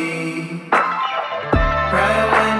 me. when.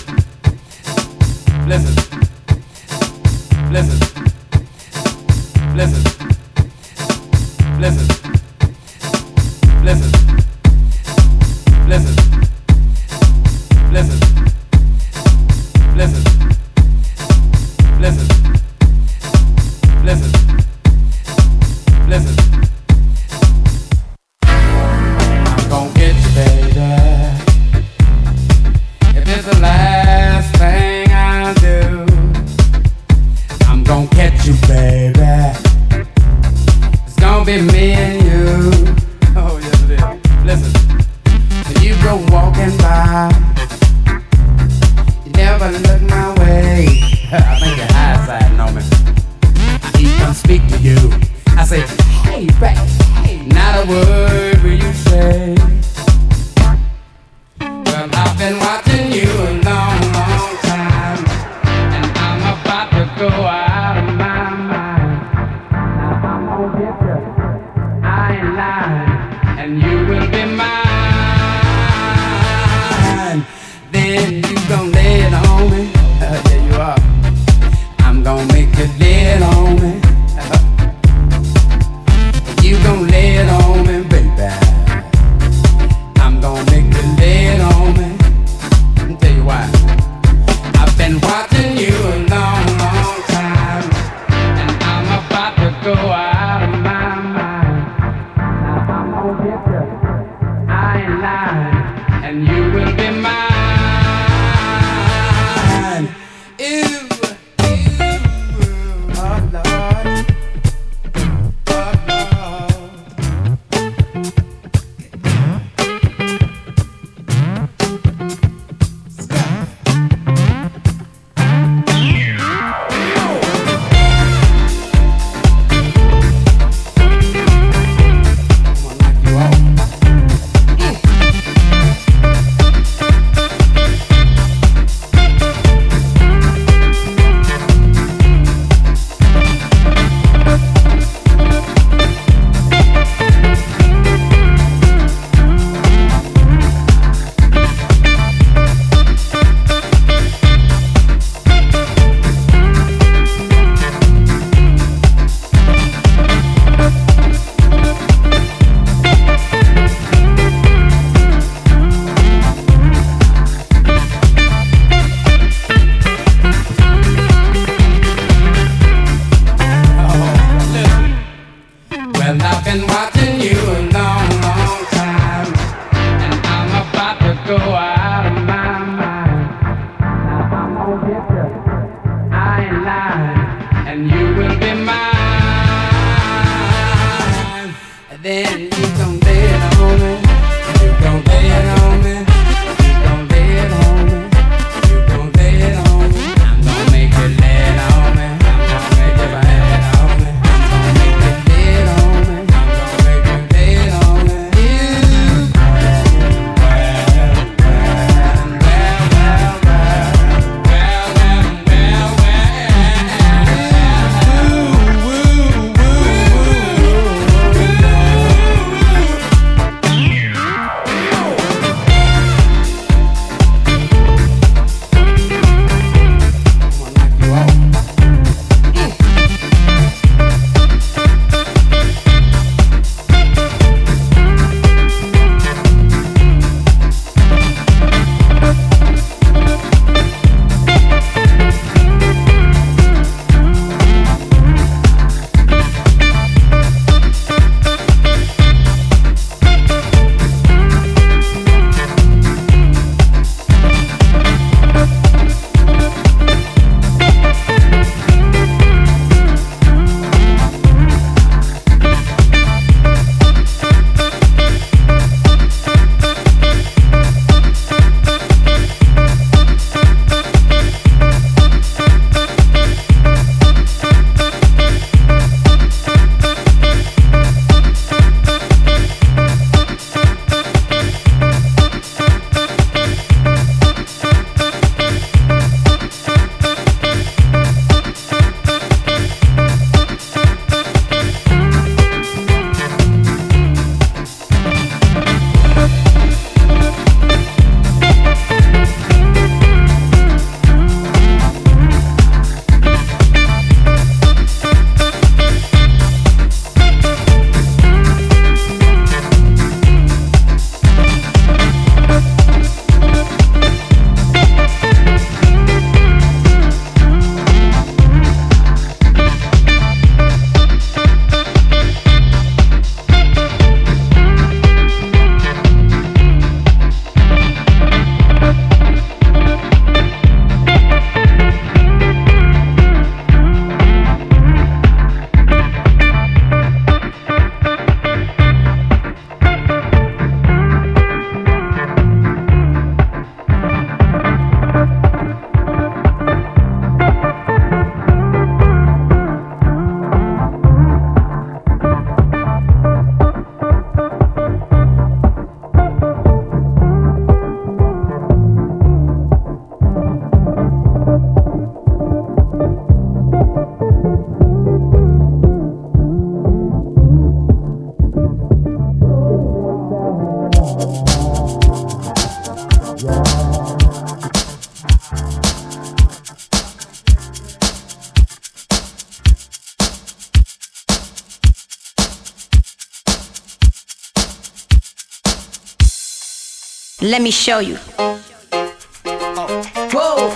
Let me show you. Whoa,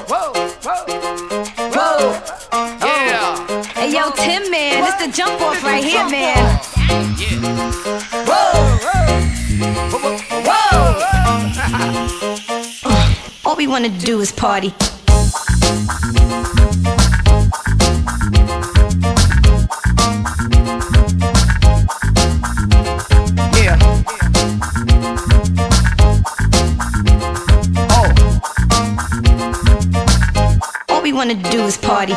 whoa, whoa, whoa. Yeah. Hey yo, Tim man, it's the jump off right here, man. Whoa, whoa, whoa. All we wanna do is party. Wanna do is party.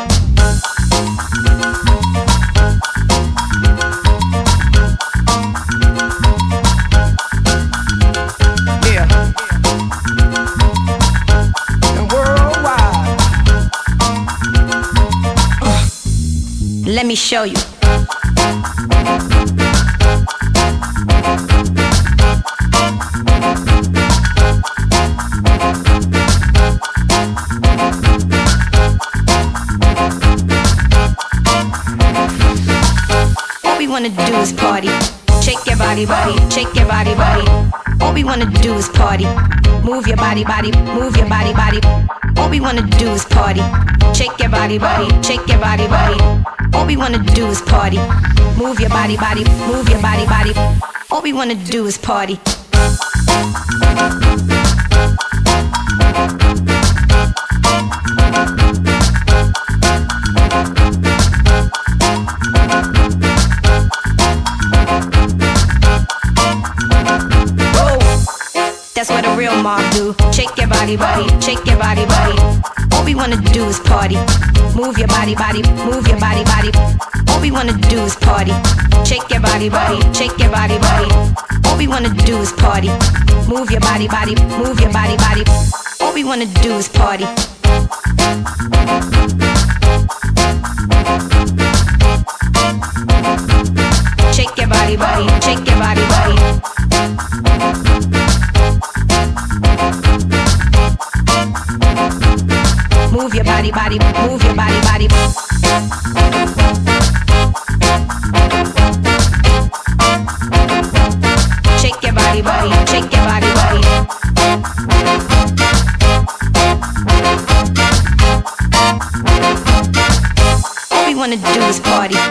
Let me show you. Wanna do is party. Shake your body, body, shake your body, body. All we wanna do is party. Move your body, body, move your body, body. All we wanna do is party. Shake your body, body, shake your body, body. All we wanna do is party. Move your body, body, move your body, body. All we wanna do is party. Mob do. Shake your body, body, shake your body, body. All we wanna do is party. Move your body, body, move your body, body. All we wanna do is party. Shake your body, body, shake your body, body. All we wanna do is party. Move your body, body, move your body, body. All we wanna do is party. Shake your body, body, shake your body, body. Move your body, body, move your body, body. Shake your body, body, shake your body, body. All we wanna do is party.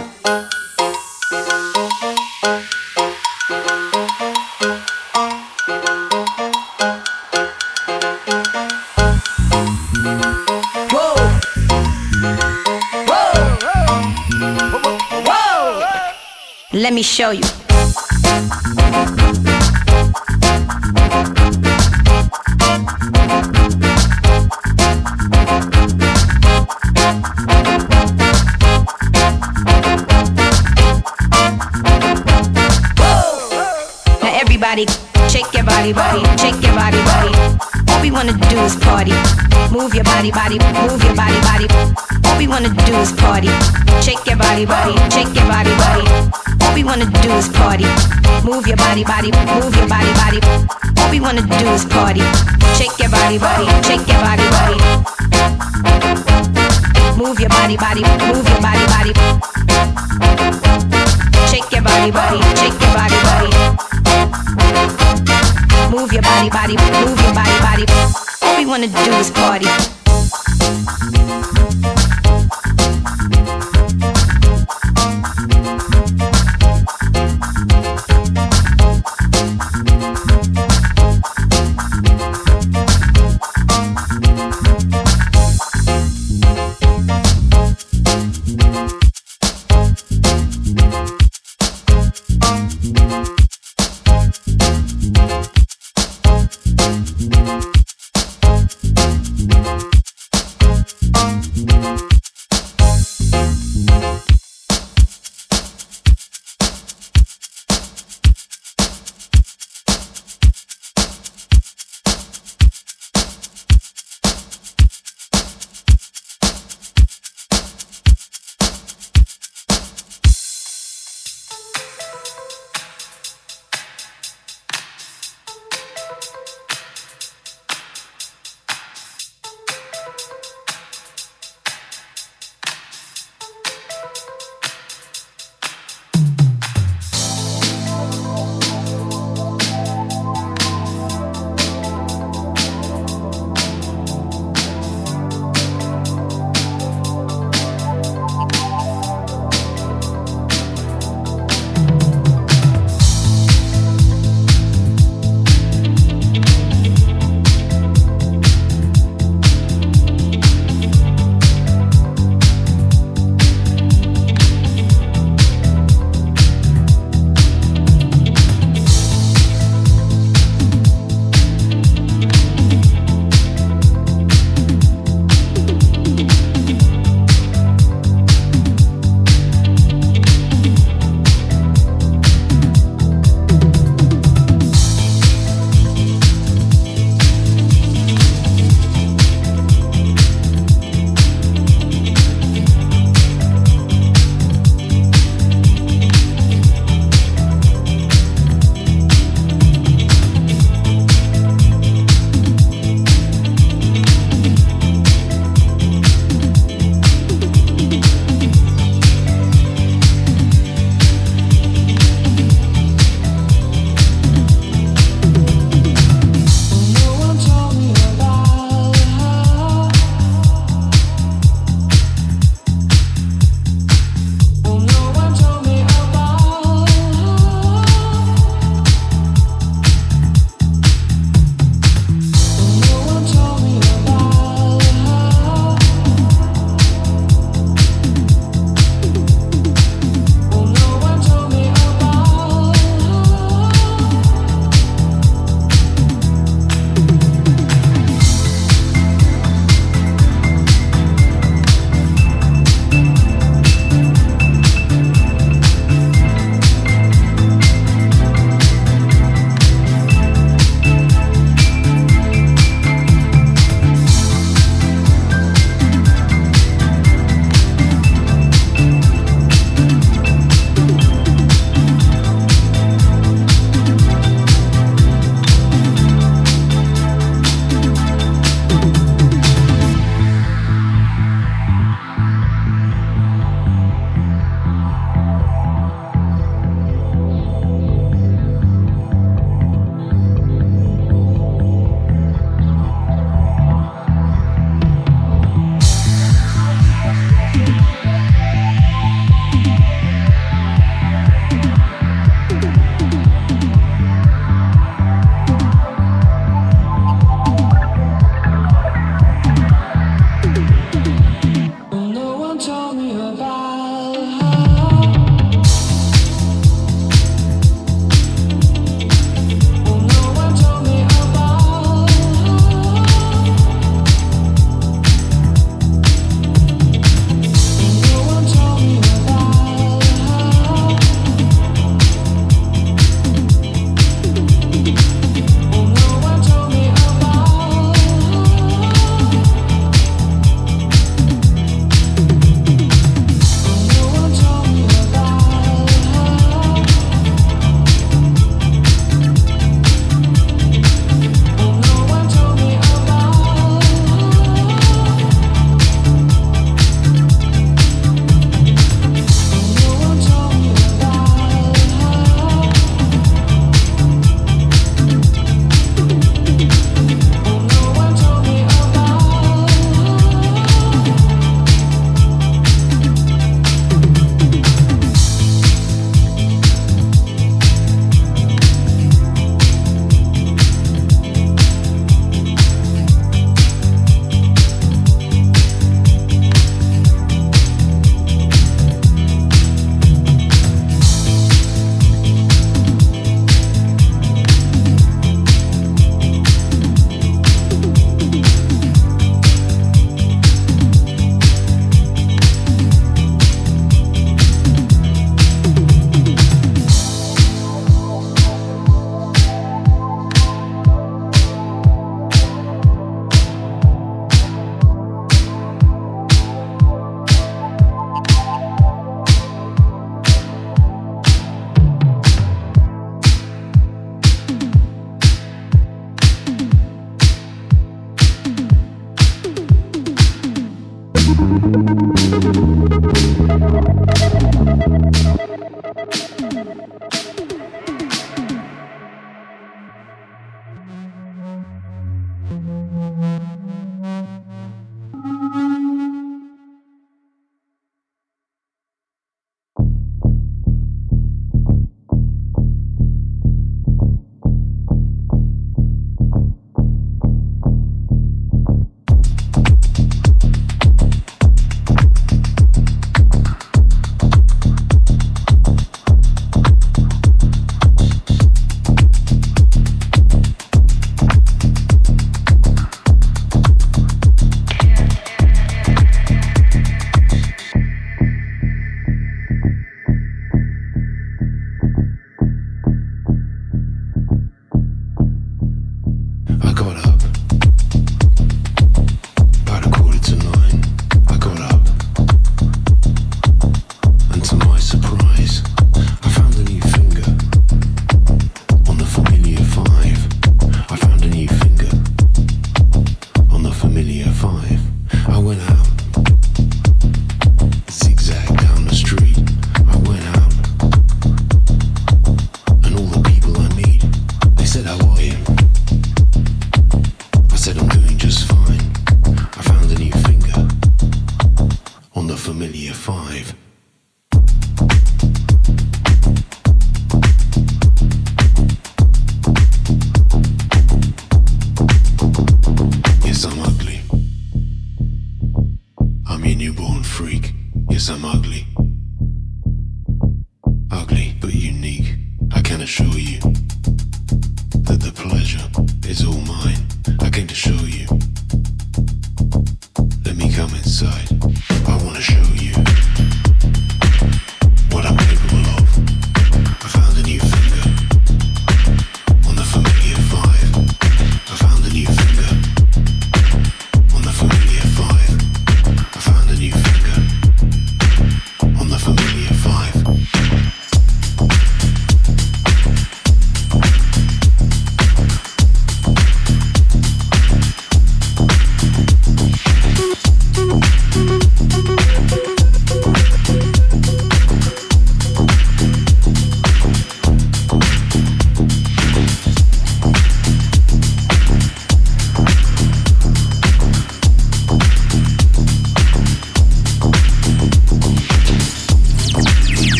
Everybody, shake your body, body, shake your body, body. All we wanna do is party. Move your body, body, move your body, body. All we wanna do is party. Shake your body, body, shake your body, body. All we wanna do is party. Move your body, body, move your body, body. All we wanna do is party. Shake your body, body, shake your body, body. Move your body, body, move your body, body. Shake your body, body, shake your body, body. Move your body, body, move your body, body. All we wanna do is party.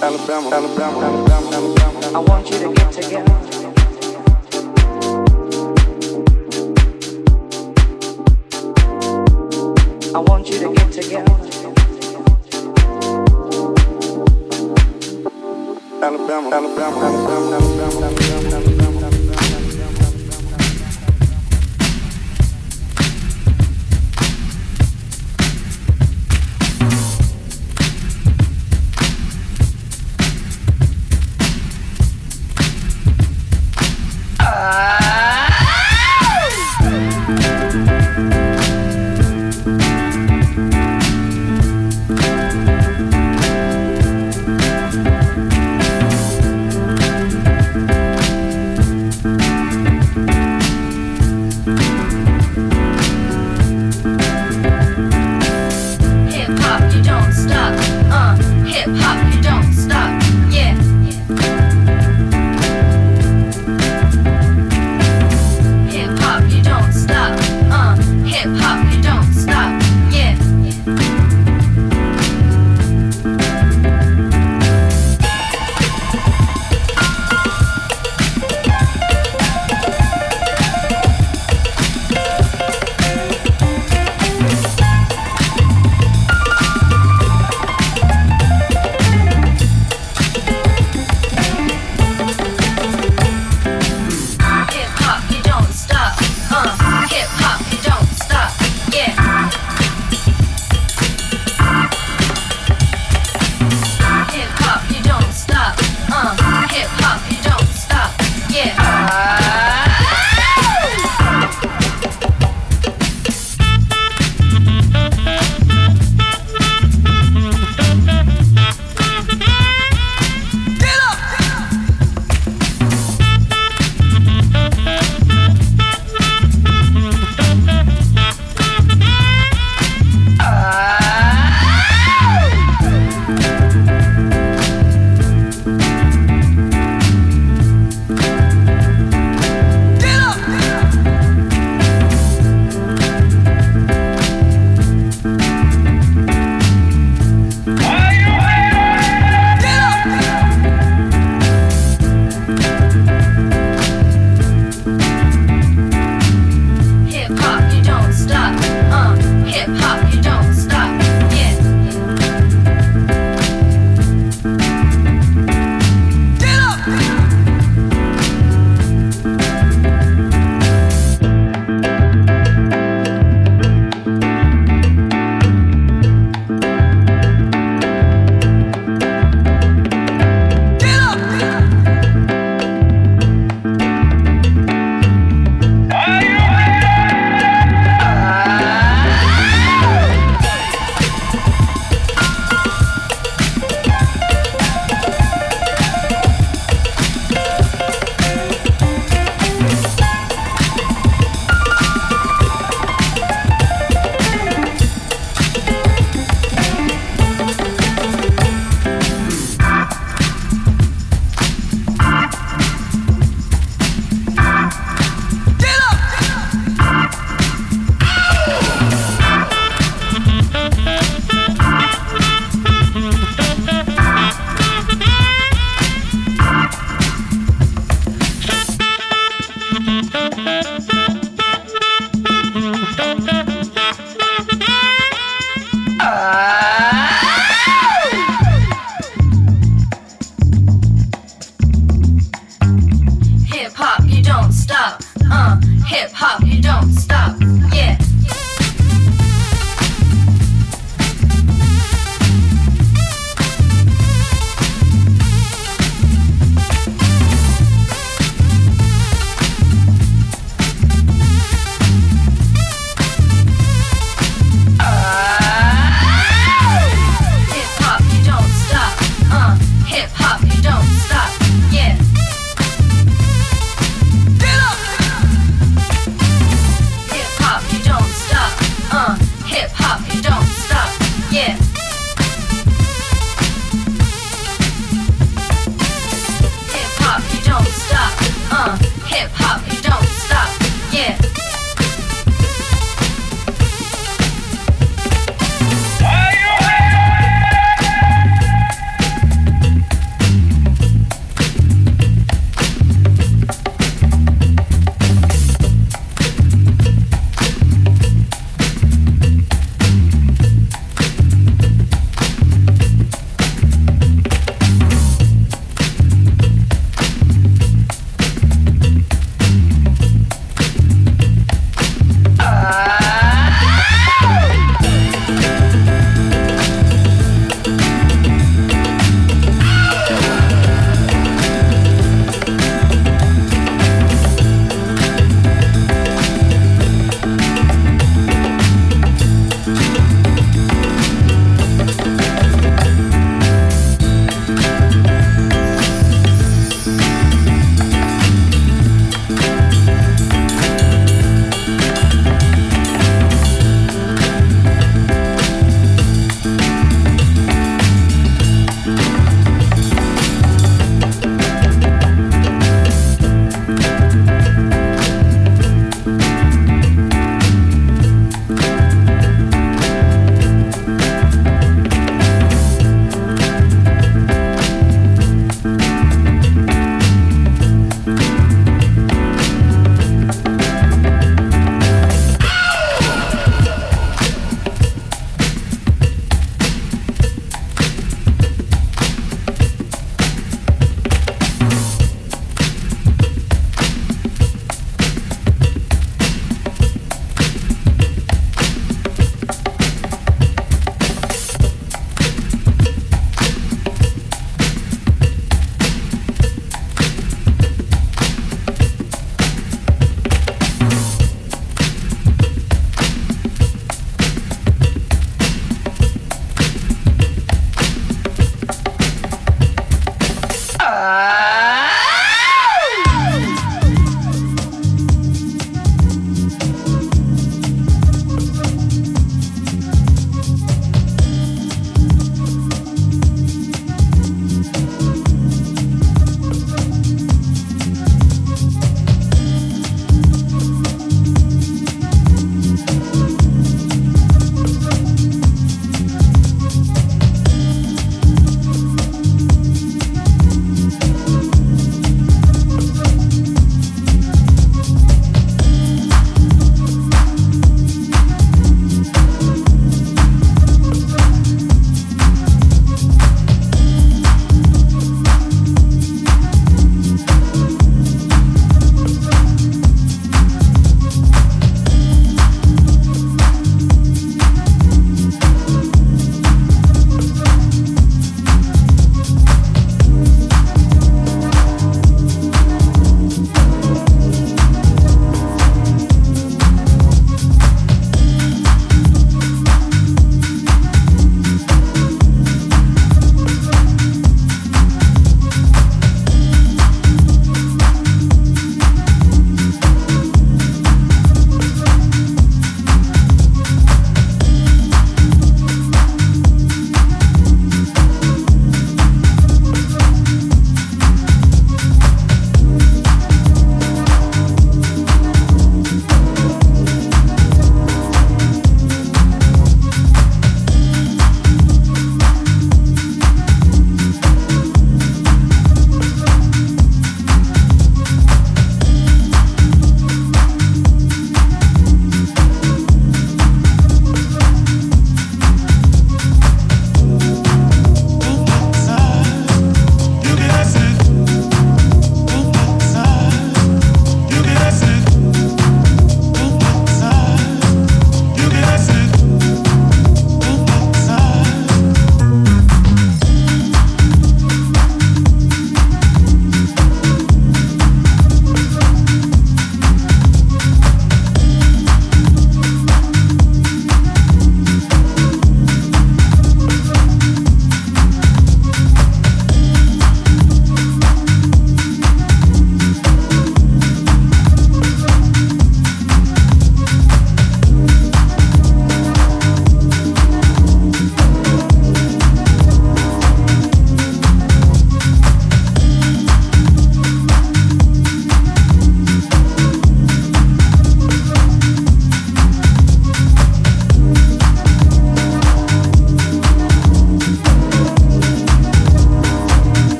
Alabama, Alabama, Alabama, Alabama. I want you to get together. I want you to get together. Alabama, Alabama, Alabama.